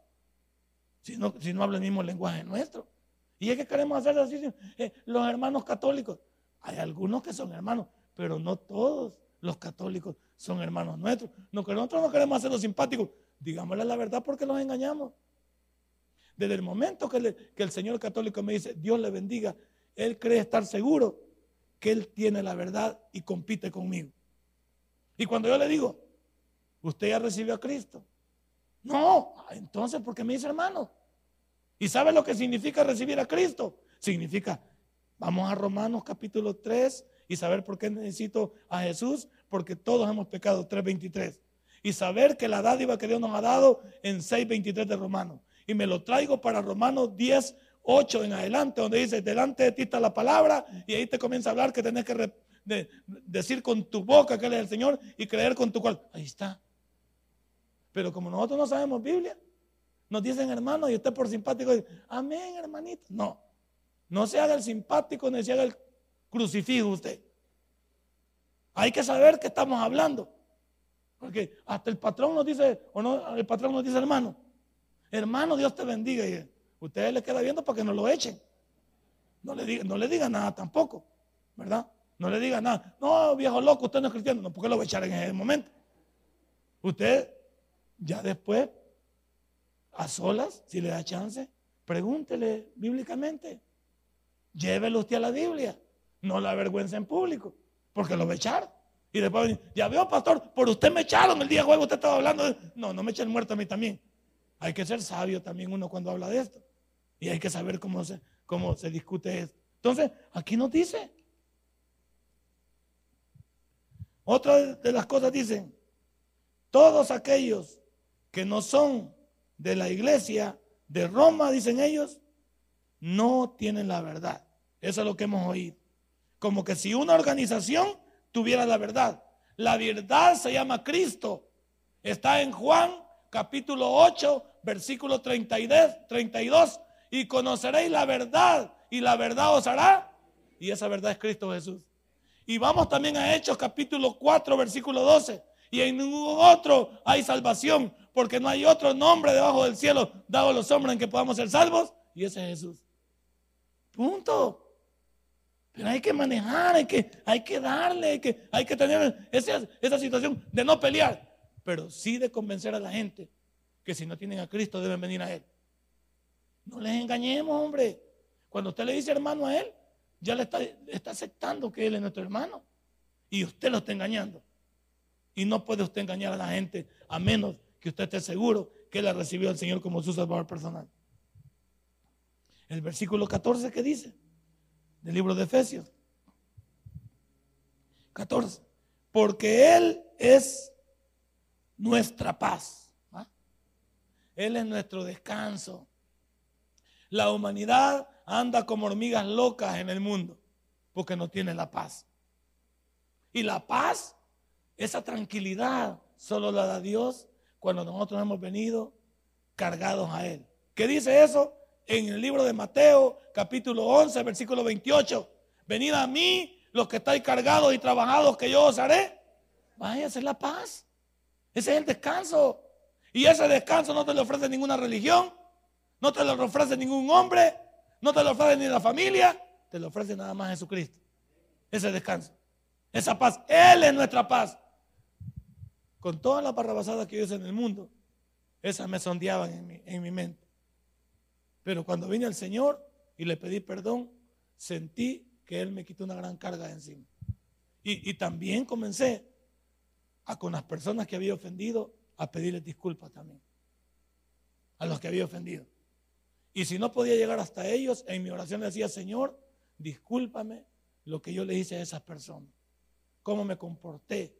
si no, si no habla el mismo lenguaje nuestro. Y es que queremos hacer así, eh, los hermanos católicos. Hay algunos que son hermanos, pero no todos los católicos son hermanos nuestros. No, que nosotros no queremos hacerlos simpáticos. Digámosle la verdad porque los engañamos. Desde el momento que, el Señor católico me dice, Dios le bendiga, Él cree estar seguro que Él tiene la verdad y compite conmigo. Y cuando yo le digo, usted ya recibió a Cristo. No, entonces, ¿por qué me dice hermano? ¿Y sabe lo que significa recibir a Cristo? Significa, vamos a Romanos capítulo 3 y saber por qué necesito a Jesús porque todos hemos pecado, 3.23. Y saber que la dádiva que Dios nos ha dado en 6.23 de Romanos. Y me lo traigo para Romanos 10, 8 en adelante, donde dice, delante de ti está la palabra, y ahí te comienza a hablar que tenés que decir con tu boca que es el Señor y creer con tu cual. Ahí está. Pero como nosotros no sabemos Biblia, nos dicen hermanos y usted por simpático dice, amén hermanito. No, no se haga el simpático ni se haga el crucifijo usted. Hay que saber que estamos hablando. Porque hasta el patrón nos dice, o no, el patrón nos dice, hermano, hermano, Dios te bendiga. Y ustedes le queda viendo para que no lo echen. No le, diga, no le nada tampoco, ¿verdad? No le diga nada. No, viejo loco, usted no es cristiano. No, porque lo va echar en ese momento. Usted, ya después, a solas, si le da chance, pregúntele bíblicamente. Llévelo usted a la Biblia. No la vergüenza en público porque lo va a echar. Y después, ya veo, pastor, por usted me echaron el día juego, usted estaba hablando. De... No, no me echen muerto a mí también. Hay que ser sabio también uno cuando habla de esto. Y hay que saber cómo se, cómo se discute esto. Entonces, aquí nos dice. Otra de las cosas dicen, todos aquellos que no son de la iglesia de Roma, dicen ellos, no tienen la verdad. Eso es lo que hemos oído. Como que si una organización tuviera la verdad. La verdad se llama Cristo. Está en Juan capítulo 8, versículo 32. Y conoceréis la verdad y la verdad os hará. Y esa verdad es Cristo Jesús. Y vamos también a Hechos capítulo 4, versículo 12. Y en ningún otro hay salvación, porque no hay otro nombre debajo del cielo dado a los hombres en que podamos ser salvos. Y ese es Jesús. Punto. Pero hay que manejar, hay que, hay que darle, hay que, hay que tener esa, esa situación de no pelear, pero sí de convencer a la gente que si no tienen a Cristo deben venir a Él. No les engañemos, hombre. Cuando usted le dice hermano a Él, ya le está, está aceptando que Él es nuestro hermano. Y usted lo está engañando. Y no puede usted engañar a la gente a menos que usted esté seguro que Él ha recibido al Señor como su salvador personal. El versículo 14 que dice, del libro de Efesios. 14. Porque Él es nuestra paz. Él es nuestro descanso. La humanidad anda como hormigas locas en el mundo porque no tiene la paz. Y la paz, esa tranquilidad, solo la da Dios cuando nosotros hemos venido cargados a Él. ¿Qué dice eso? En el libro de Mateo, capítulo 11, versículo 28. Venid a mí, los que estáis cargados y trabajados, que yo os haré. Es la paz. Ese es el descanso. Y ese descanso no te lo ofrece ninguna religión, no te lo ofrece ningún hombre, no te lo ofrece ni la familia, te lo ofrece nada más Jesucristo. Ese descanso, esa paz. Él es nuestra paz. Con todas las barrabasadas que yo hice en el mundo, esas me sondeaban en mi mente. Pero cuando vine al Señor y le pedí perdón, sentí que Él me quitó una gran carga de encima. Y, también comencé a con las personas que había ofendido a pedirles disculpas también. A los que había ofendido. Y si no podía llegar hasta ellos, en mi oración le decía, Señor, discúlpame lo que yo le hice a esas personas. Cómo me comporté,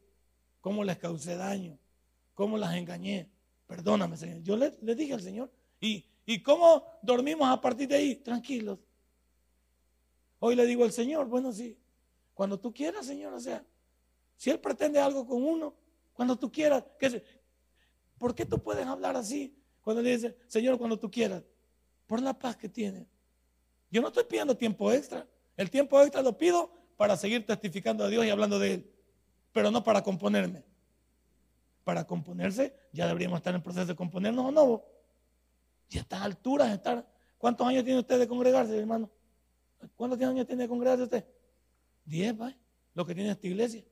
cómo les causé daño, cómo las engañé. Perdóname, Señor. Yo le, le dije al Señor. Y, ¿Y cómo dormimos a partir de ahí? Tranquilos. Hoy le digo al Señor, bueno, sí, cuando tú quieras, Señor, o sea, si Él pretende algo con uno, cuando tú quieras, ¿qué ¿por qué tú puedes hablar así? Cuando le dices, Señor, cuando tú quieras, por la paz que tiene. Yo no estoy pidiendo tiempo extra. El tiempo extra lo pido para seguir testificando a Dios y hablando de Él, pero no para componerme. Para componerse, ya deberíamos estar en proceso de componernos o no. Y a estas alturas, estar, ¿cuántos años tiene usted de congregarse, hermano? ¿Cuántos años tiene de congregarse usted? Diez, ¿vale? Lo que tiene esta iglesia.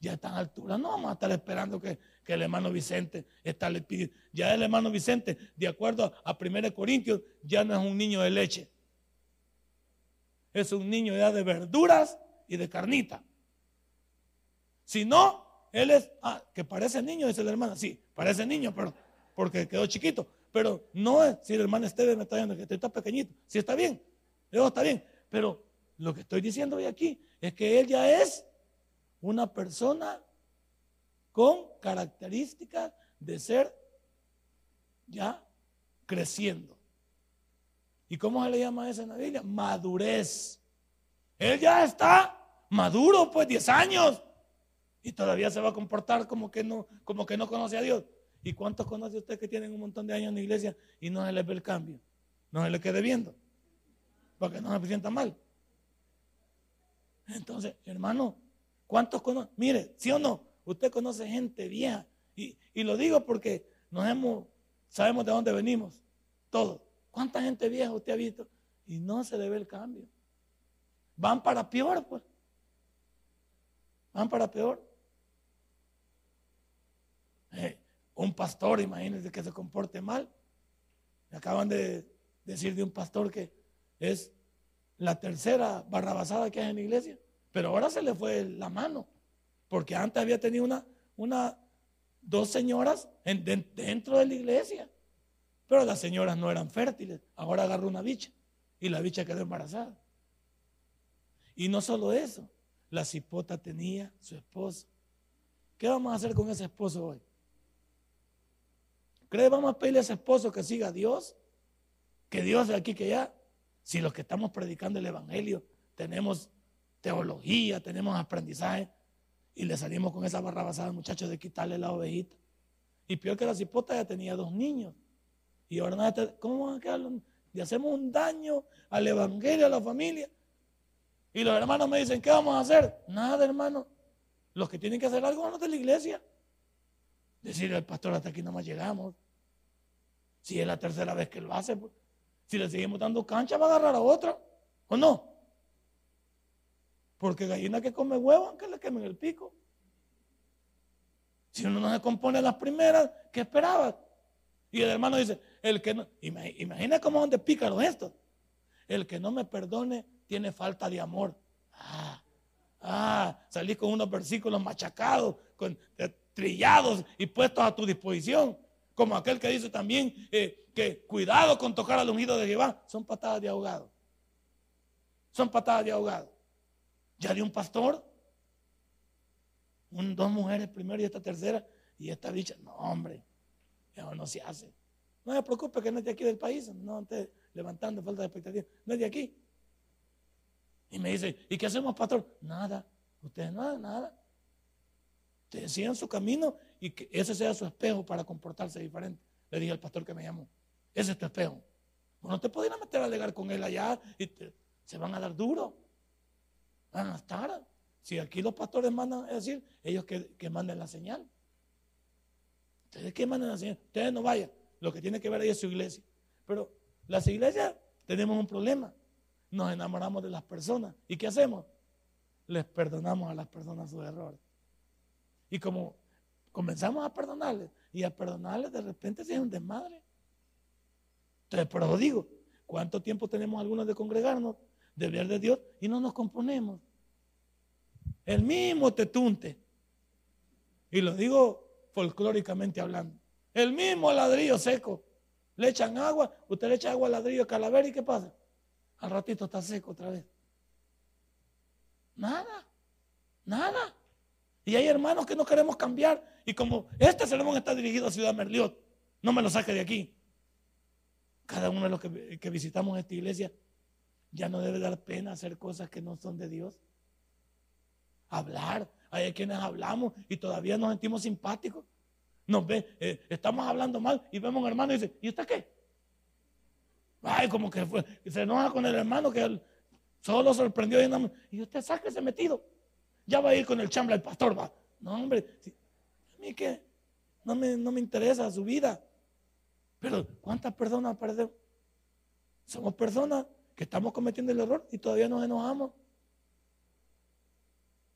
Ya a estas alturas no vamos a estar esperando que, el hermano Vicente está le pide. Ya el hermano Vicente, de acuerdo a 1 Corintios, ya no es un niño de leche. Es un niño ya de verduras y de carnita. Si no, él es, ah, que parece niño, dice la hermana. Sí, parece niño, pero porque quedó chiquito. Pero no es, si el hermano Esteban me está diciendo que está pequeñito, si está bien, está bien. Pero lo que estoy diciendo hoy aquí es que él ya es una persona con características de ser ya creciendo. ¿Y cómo se le llama eso en la Biblia? Madurez. Él ya está maduro, pues 10 años. Y todavía se va a comportar como que no, como que no conoce a Dios. ¿Y cuántos conoce usted que tienen un montón de años en la iglesia y no se les ve el cambio? No se les quede viendo. Porque no se sienta mal. Entonces, hermano, ¿cuántos conoce? Mire, sí o no, usted conoce gente vieja. Y, lo digo porque nos sabemos de dónde venimos. Todos. ¿Cuánta gente vieja usted ha visto? Y no se le ve el cambio. Van para peor, pues. Van para peor. Eh, un pastor, imagínense que se comporte mal. Me acaban de decir de un pastor que es la tercera barrabasada que hay en la iglesia, pero ahora se le fue la mano, porque antes había tenido una, una dos señoras dentro de la iglesia. Pero las señoras no eran fértiles. Ahora agarró una bicha y la bicha quedó embarazada. Y no solo eso, la cipota tenía su esposo. ¿Qué vamos a hacer con ese esposo hoy? ¿Cree vamos a pedirle a ese esposo que siga a Dios? Que Dios de aquí que allá. Si los que estamos predicando el Evangelio tenemos teología, tenemos aprendizaje y le salimos con esa barra basada al muchacho de quitarle la ovejita. Y peor que la cipota ya tenía dos niños. Y ahora, ¿cómo van a quedar? Y hacemos un daño al Evangelio, a la familia. Y los hermanos me dicen, ¿qué vamos a hacer? Nada, hermano. Los que tienen que hacer algo son los de la iglesia. Decirle al pastor, hasta aquí no más llegamos. Si es la tercera vez que lo hace, pues. si le seguimos dando cancha, va a agarrar a otra. ¿O no? Porque gallina que come huevo, aunque le quemen el pico. Si uno no se compone las primeras, ¿qué esperaba? Y el hermano dice, el que no, imagina cómo son de pícaros estos. El que no me perdone tiene falta de amor. Ah, ah, salí con unos versículos machacados, con, trillados y puestos a tu disposición. Como aquel que dice también eh, que cuidado con tocar al ungido de Jehová. Son patadas de ahogado. Son patadas de ahogado. Ya de un pastor, dos mujeres primero y esta tercera, y esta bicha, no hombre, eso no se hace. No se preocupe que no es de aquí del país, no esté levantando falta de expectativa, no es de aquí. Y me dice, ¿y qué hacemos, pastor? Nada, ustedes nada, nada. Ustedes sigan su camino y que ese sea su espejo para comportarse diferente. Le dije al pastor que me llamó, ese es tu espejo. no te podías meter a alegar con él allá y se van a dar duro. Van a estar. Si aquí los pastores mandan a decir, ellos que, que manden la señal. Ustedes que mandan la señal, ustedes no vayan. Lo que tiene que ver ahí es su iglesia. Pero las iglesias tenemos un problema. Nos enamoramos de las personas. ¿Y qué hacemos? Les perdonamos a las personas sus errores. Y como comenzamos a perdonarles y a perdonarles, de repente se es un desmadre. Entonces, pero digo, ¿cuánto tiempo tenemos algunos de congregarnos, de ver de Dios y no nos componemos? El mismo tetunte. Y lo digo folclóricamente hablando. El mismo ladrillo seco. Le echan agua, usted le echa agua al ladrillo de calavera y ¿qué pasa? Al ratito está seco otra vez. Nada, nada. Y hay hermanos que no queremos cambiar. Y como este sermón está dirigido a Ciudad Merliot, no me lo saque de aquí. Cada uno de los que, visitamos esta iglesia ya no debe dar pena hacer cosas que no son de Dios. Hablar. Hay quienes hablamos y todavía nos sentimos simpáticos. Nos ve, eh, estamos hablando mal y vemos a un hermano y dice, ¿y usted qué? Ay, como que fue, se enoja con el hermano que solo sorprendió y, y usted ese metido. Ya va a ir con el chambla el pastor, va. No, hombre, a mí que no me, no me interesa su vida. Pero ¿cuántas personas perdemos? Somos personas que estamos cometiendo el error y todavía nos enojamos.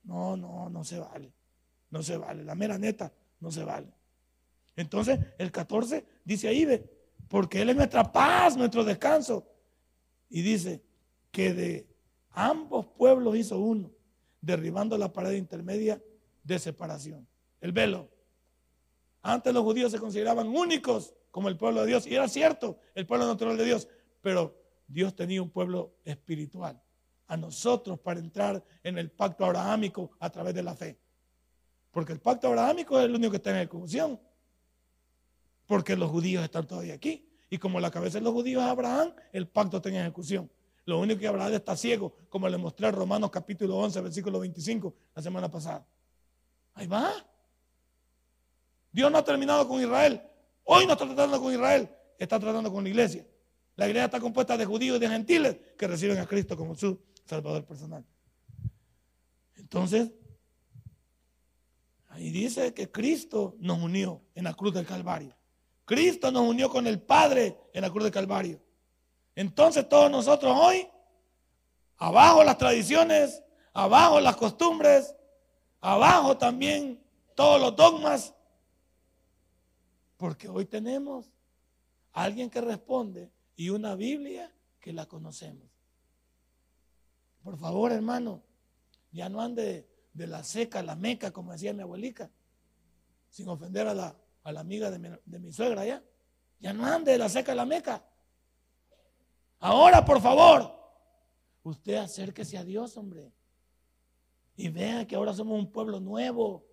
No, no, no se vale. No se vale. La mera neta, no se vale. Entonces, el 14 dice ahí, ve, porque Él es nuestra paz, nuestro descanso. Y dice que de ambos pueblos hizo uno derribando la pared intermedia de separación, el velo. Antes los judíos se consideraban únicos como el pueblo de Dios, y era cierto, el pueblo natural de Dios, pero Dios tenía un pueblo espiritual a nosotros para entrar en el pacto abrahámico a través de la fe. Porque el pacto abrahámico es el único que está en ejecución. Porque los judíos están todavía aquí. Y como la cabeza de los judíos es Abraham, el pacto está en ejecución. Lo único que Abraham está ciego, como le mostré en Romanos capítulo 11, versículo 25, la semana pasada. Ahí va. Dios no ha terminado con Israel. Hoy no está tratando con Israel, está tratando con la iglesia. La iglesia está compuesta de judíos y de gentiles que reciben a Cristo como su Salvador personal. Entonces, ahí dice que Cristo nos unió en la cruz del Calvario. Cristo nos unió con el Padre en la cruz del Calvario. Entonces todos nosotros hoy, abajo las tradiciones, abajo las costumbres, abajo también todos los dogmas, porque hoy tenemos a alguien que responde y una Biblia que la conocemos. Por favor, hermano, ya no ande de la seca a la meca, como decía mi abuelita, sin ofender a la, amiga de mi, de mi suegra allá. Ya no ande de la seca a la meca. Ahora, por favor, usted acérquese a Dios, hombre. Y vea que ahora somos un pueblo nuevo.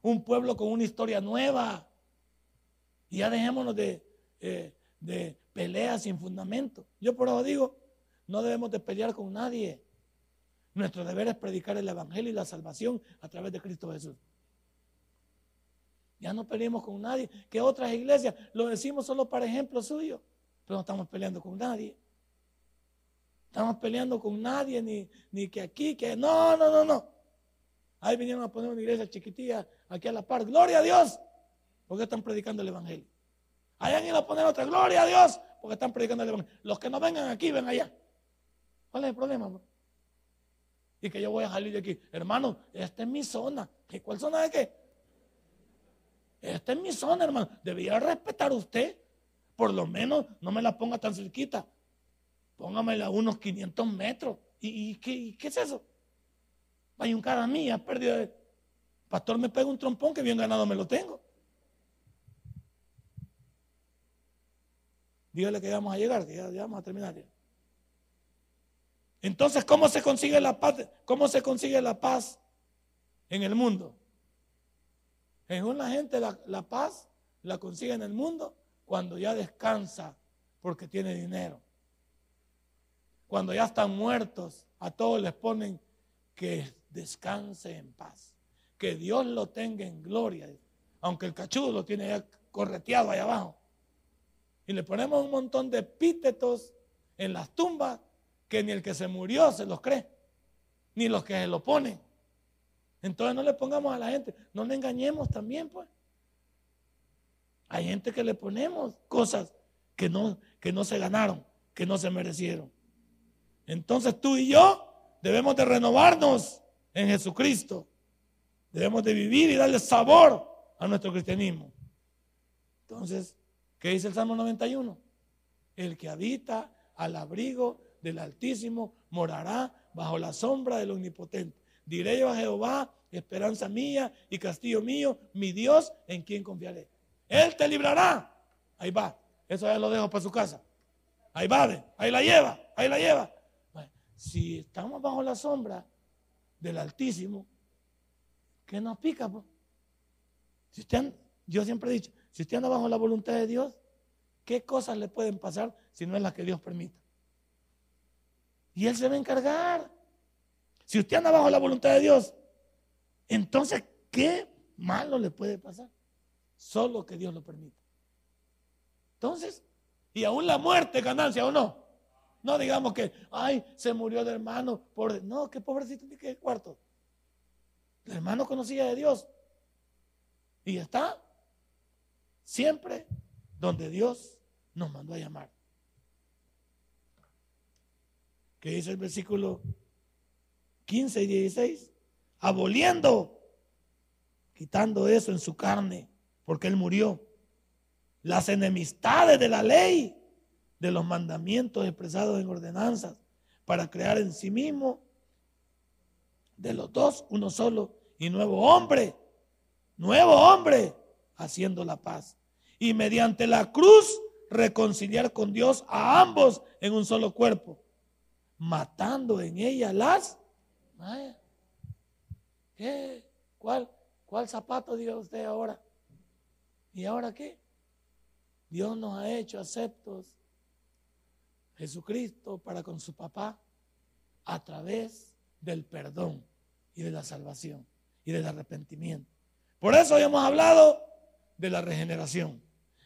Un pueblo con una historia nueva. Y ya dejémonos de, eh, de peleas sin fundamento. Yo por eso digo, no debemos de pelear con nadie. Nuestro deber es predicar el Evangelio y la salvación a través de Cristo Jesús. Ya no peleemos con nadie. Que otras iglesias lo decimos solo para ejemplo suyo, pero no estamos peleando con nadie. Estamos peleando con nadie, ni, ni que aquí, que no, no, no, no. Ahí vinieron a poner una iglesia chiquitilla aquí a la par. Gloria a Dios, porque están predicando el Evangelio. Allá han ido a poner otra. Gloria a Dios, porque están predicando el Evangelio. Los que no vengan aquí, ven allá. ¿Cuál es el problema? Y que yo voy a salir de aquí. Hermano, esta es mi zona. ¿Y cuál zona de qué? Esta es mi zona, hermano. Debía respetar usted. Por lo menos no me la ponga tan cerquita. Póngamela a unos 500 metros. ¿Y, qué, es eso? Hay un cara mía, perdido. Pastor me pega un trompón que bien ganado me lo tengo. Dígale que ya vamos a llegar, que ya, vamos a terminar. Entonces, ¿cómo se consigue la paz? ¿Cómo se consigue la paz en el mundo? En una gente la, la paz la consigue en el mundo cuando ya descansa porque tiene dinero. Cuando ya están muertos, a todos les ponen que descanse en paz. Que Dios lo tenga en gloria. Aunque el cachudo lo tiene ya correteado allá abajo. Y le ponemos un montón de epítetos en las tumbas que ni el que se murió se los cree, ni los que se lo ponen. Entonces no le pongamos a la gente, no le engañemos también, pues. Hay gente que le ponemos cosas que no, que no se ganaron, que no se merecieron. Entonces tú y yo debemos de renovarnos en Jesucristo. Debemos de vivir y darle sabor a nuestro cristianismo. Entonces, ¿qué dice el Salmo 91? El que habita al abrigo del Altísimo morará bajo la sombra del Omnipotente. Diré yo a Jehová, esperanza mía y castillo mío, mi Dios en quien confiaré. Él te librará. Ahí va. Eso ya lo dejo para su casa. Ahí va, ahí la lleva, ahí la lleva si estamos bajo la sombra del Altísimo, ¿qué nos pica? Si usted, yo siempre he dicho, si usted anda bajo la voluntad de Dios, ¿qué cosas le pueden pasar si no es la que Dios permita? Y Él se va a encargar. Si usted anda bajo la voluntad de Dios, entonces, ¿qué malo le puede pasar? Solo que Dios lo permita. Entonces, y aún la muerte ganancia o no. No digamos que, ay, se murió el hermano. Por... No, qué pobrecito ni qué cuarto. El hermano conocía de Dios. Y está siempre donde Dios nos mandó a llamar. ¿Qué dice el versículo 15 y 16? Aboliendo, quitando eso en su carne, porque él murió. Las enemistades de la ley de los mandamientos expresados en ordenanzas para crear en sí mismo de los dos uno solo y nuevo hombre, nuevo hombre, haciendo la paz. Y mediante la cruz reconciliar con Dios a ambos en un solo cuerpo, matando en ella las... ¿Qué? ¿Cuál, ¿Cuál zapato usted ahora? ¿Y ahora qué? Dios nos ha hecho aceptos Jesucristo para con su papá a través del perdón y de la salvación y del arrepentimiento. Por eso hoy hemos hablado de la regeneración.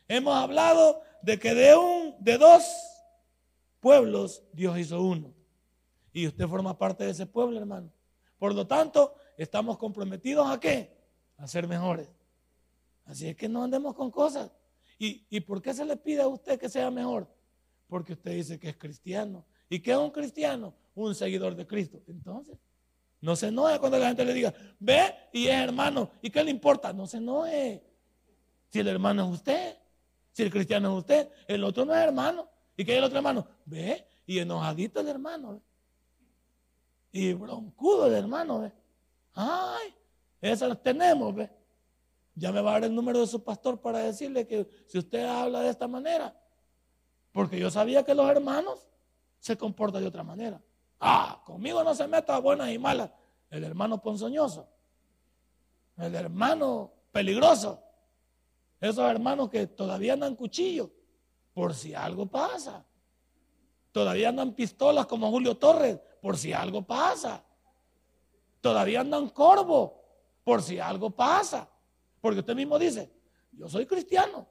Hemos hablado de que de un de dos pueblos Dios hizo uno. Y usted forma parte de ese pueblo, hermano. Por lo tanto, estamos comprometidos a qué? A ser mejores. Así es que no andemos con cosas. ¿Y, ¿Y por qué se le pide a usted que sea mejor? Porque usted dice que es cristiano. ¿Y qué es un cristiano? Un seguidor de Cristo. Entonces, no se enoje cuando la gente le diga, ve y es hermano. ¿Y qué le importa? No se enoje. Si el hermano es usted, si el cristiano es usted, el otro no es hermano. ¿Y qué es el otro hermano? Ve y enojadito el hermano. Y broncudo el hermano. ¿ve? Ay, esas las tenemos. ¿ve? ya me va a dar el número de su pastor para decirle que si usted habla de esta manera, porque yo sabía que los hermanos se comportan de otra manera. Ah, conmigo no se meta buenas y malas. El hermano ponzoñoso, el hermano peligroso, esos hermanos que todavía andan cuchillo, por si algo pasa. Todavía andan pistolas como Julio Torres, por si algo pasa. Todavía andan corvo, por si algo pasa. Porque usted mismo dice, yo soy cristiano,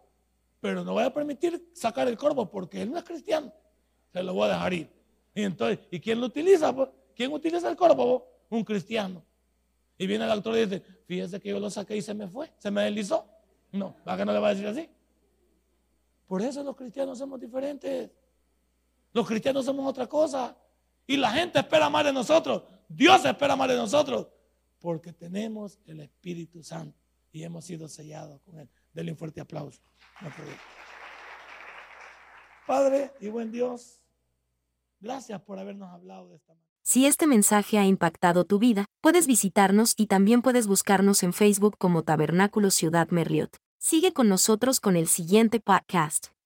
pero no voy a permitir sacar el corvo porque él no es cristiano. Se lo voy a dejar ir. Y entonces, ¿y quién lo utiliza? ¿Quién utiliza el corvo? Un cristiano. Y viene el doctor y dice, fíjese que yo lo saqué y se me fue, se me deslizó. No, ¿para qué no le va a decir así? Por eso los cristianos somos diferentes. Los cristianos somos otra cosa. Y la gente espera más de nosotros. Dios espera más de nosotros. Porque tenemos el Espíritu Santo y hemos sido sellados con él. Denle un fuerte aplauso. Padre y buen Dios, gracias por habernos hablado de esta manera. Si este mensaje ha impactado tu vida, puedes visitarnos y también puedes buscarnos en Facebook como Tabernáculo Ciudad Merliot. Sigue con nosotros con el siguiente podcast.